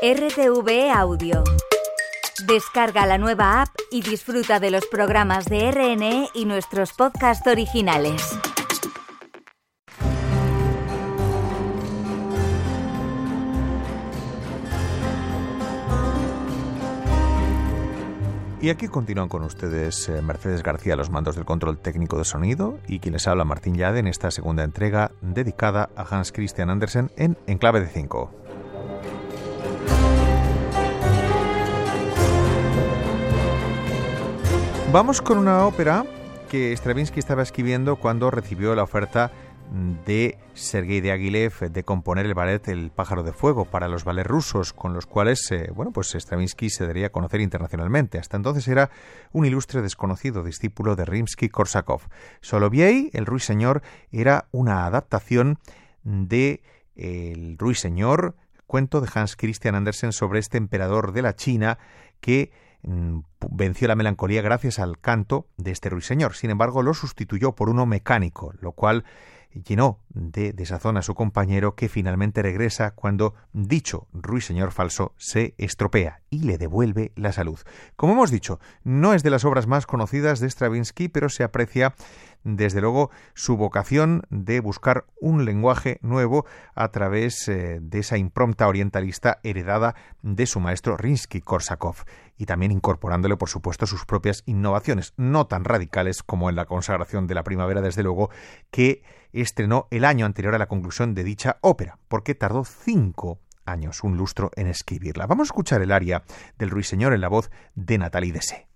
RTV Audio. Descarga la nueva app y disfruta de los programas de RNE y nuestros podcasts originales. Y aquí continúan con ustedes eh, Mercedes García, los mandos del control técnico de sonido, y quien les habla Martín Yade en esta segunda entrega dedicada a Hans Christian Andersen en Enclave de 5. Vamos con una ópera que Stravinsky estaba escribiendo cuando recibió la oferta de Sergei Diaghilev de componer el ballet El pájaro de fuego para los ballets rusos con los cuales eh, bueno pues Stravinsky se daría a conocer internacionalmente. Hasta entonces era un ilustre desconocido discípulo de Rimsky-Korsakov. Soloviei, el ruiseñor, era una adaptación de El ruiseñor, cuento de Hans Christian Andersen sobre este emperador de la China que venció la melancolía gracias al canto de este ruiseñor. Sin embargo, lo sustituyó por uno mecánico, lo cual llenó de desazón a su compañero que finalmente regresa cuando dicho ruiseñor falso se estropea y le devuelve la salud. Como hemos dicho, no es de las obras más conocidas de Stravinsky, pero se aprecia desde luego su vocación de buscar un lenguaje nuevo a través eh, de esa impronta orientalista heredada de su maestro Rinsky-Korsakov y también incorporándole por supuesto sus propias innovaciones, no tan radicales como en la consagración de la primavera desde luego, que estrenó el año anterior a la conclusión de dicha ópera, porque tardó cinco años, un lustro en escribirla. Vamos a escuchar el aria del ruiseñor en la voz de Nathalie Dessé.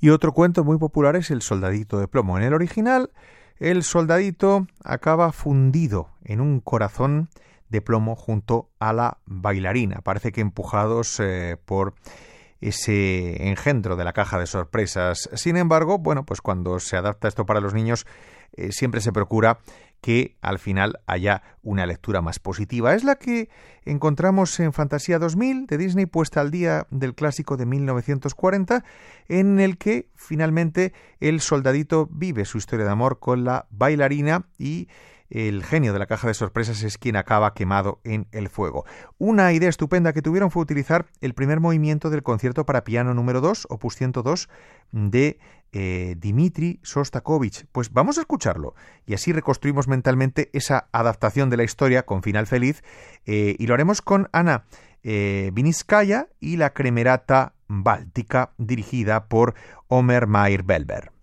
Y otro cuento muy popular es El soldadito de plomo. En el original el soldadito acaba fundido en un corazón de plomo junto a la bailarina. Parece que empujados eh, por ese engendro de la caja de sorpresas. Sin embargo, bueno, pues cuando se adapta esto para los niños, eh, siempre se procura que al final haya una lectura más positiva. Es la que encontramos en Fantasía 2000 de Disney, puesta al día del clásico de 1940, en el que finalmente el soldadito vive su historia de amor con la bailarina y el genio de la caja de sorpresas es quien acaba quemado en el fuego. Una idea estupenda que tuvieron fue utilizar el primer movimiento del concierto para piano número 2, opus 102, de eh, Dimitri Sostakovich. Pues vamos a escucharlo y así reconstruimos mentalmente esa adaptación de la historia con final feliz eh, y lo haremos con Ana eh, y la Cremerata Báltica dirigida por Omer Mayer Belber.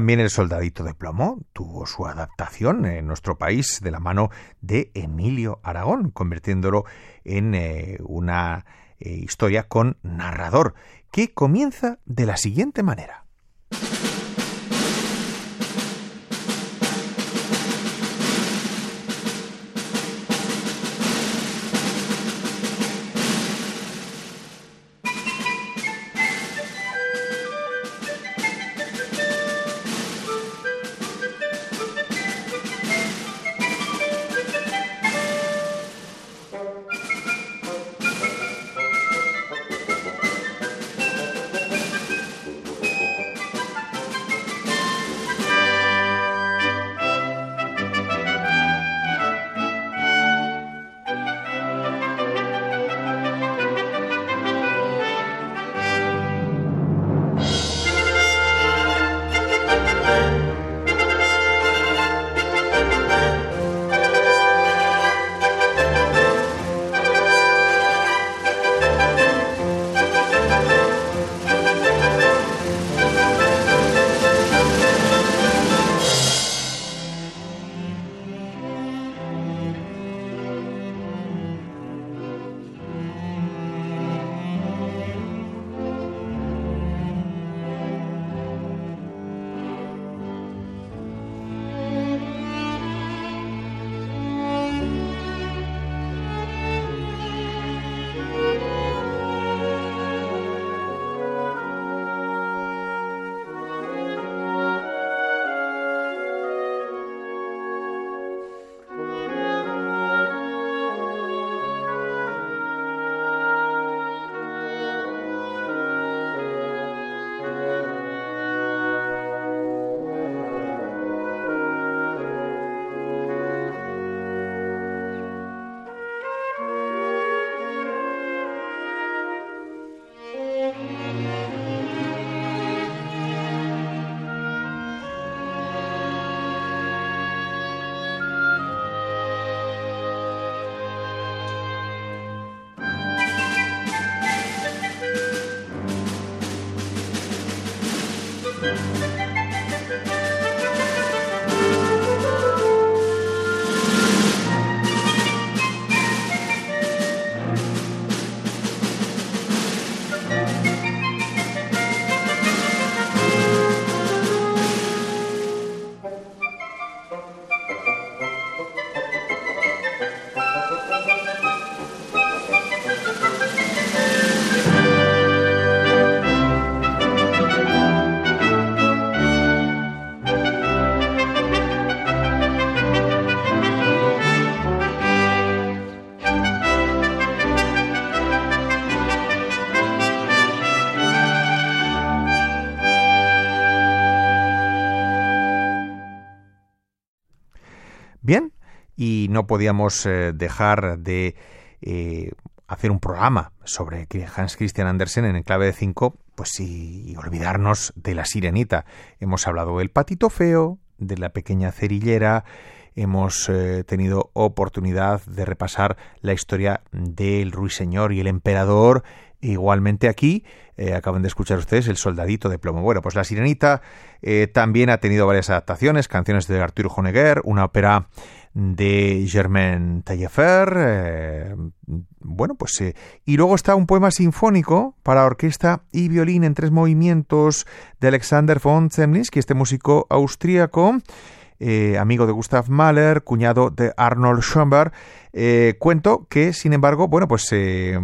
También El Soldadito de Plomo tuvo su adaptación en nuestro país de la mano de Emilio Aragón, convirtiéndolo en eh, una eh, historia con narrador, que comienza de la siguiente manera. No podíamos eh, dejar de eh, hacer un programa sobre Hans Christian Andersen en clave de 5, pues sí, olvidarnos de la sirenita. Hemos hablado del patito feo, de la pequeña cerillera, hemos eh, tenido oportunidad de repasar la historia del ruiseñor y el emperador. Igualmente aquí acaban de escuchar ustedes El Soldadito de Plomo. Bueno, pues La Sirenita también ha tenido varias adaptaciones, canciones de Arturo Honegger, una ópera de Germain Taillefer. Eh, bueno, pues eh, y luego está un poema sinfónico para orquesta y violín en tres movimientos de Alexander von Zemlinsky, este músico austríaco. Eh, amigo de Gustav Mahler, cuñado de Arnold Schoenberg, eh, cuento que, sin embargo, bueno, pues se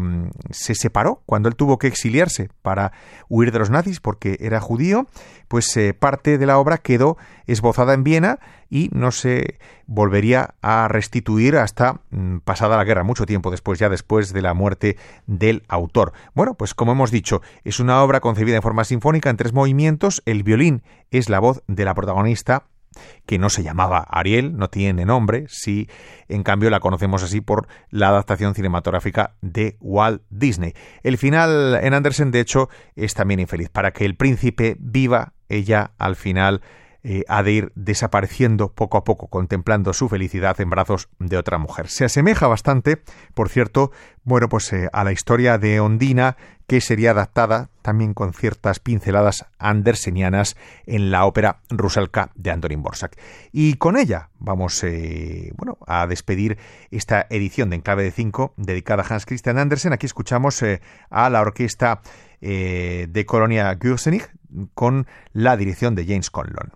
separó cuando él tuvo que exiliarse para huir de los nazis porque era judío, pues eh, parte de la obra quedó esbozada en Viena y no se volvería a restituir hasta mm, pasada la guerra, mucho tiempo después, ya después de la muerte del autor. Bueno, pues como hemos dicho, es una obra concebida en forma sinfónica en tres movimientos, el violín es la voz de la protagonista que no se llamaba Ariel, no tiene nombre, sí, en cambio la conocemos así por la adaptación cinematográfica de Walt Disney. El final en Andersen, de hecho, es también infeliz. Para que el príncipe viva, ella al final eh, ha de ir desapareciendo poco a poco, contemplando su felicidad en brazos de otra mujer. Se asemeja bastante, por cierto, bueno, pues eh, a la historia de Ondina, que sería adaptada también con ciertas pinceladas andersenianas en la ópera Rusalka de Antonín Borsak. Y con ella vamos eh, bueno, a despedir esta edición de Enclave de 5 dedicada a Hans Christian Andersen. Aquí escuchamos a la orquesta de Colonia Gürzenich con la dirección de James Conlon.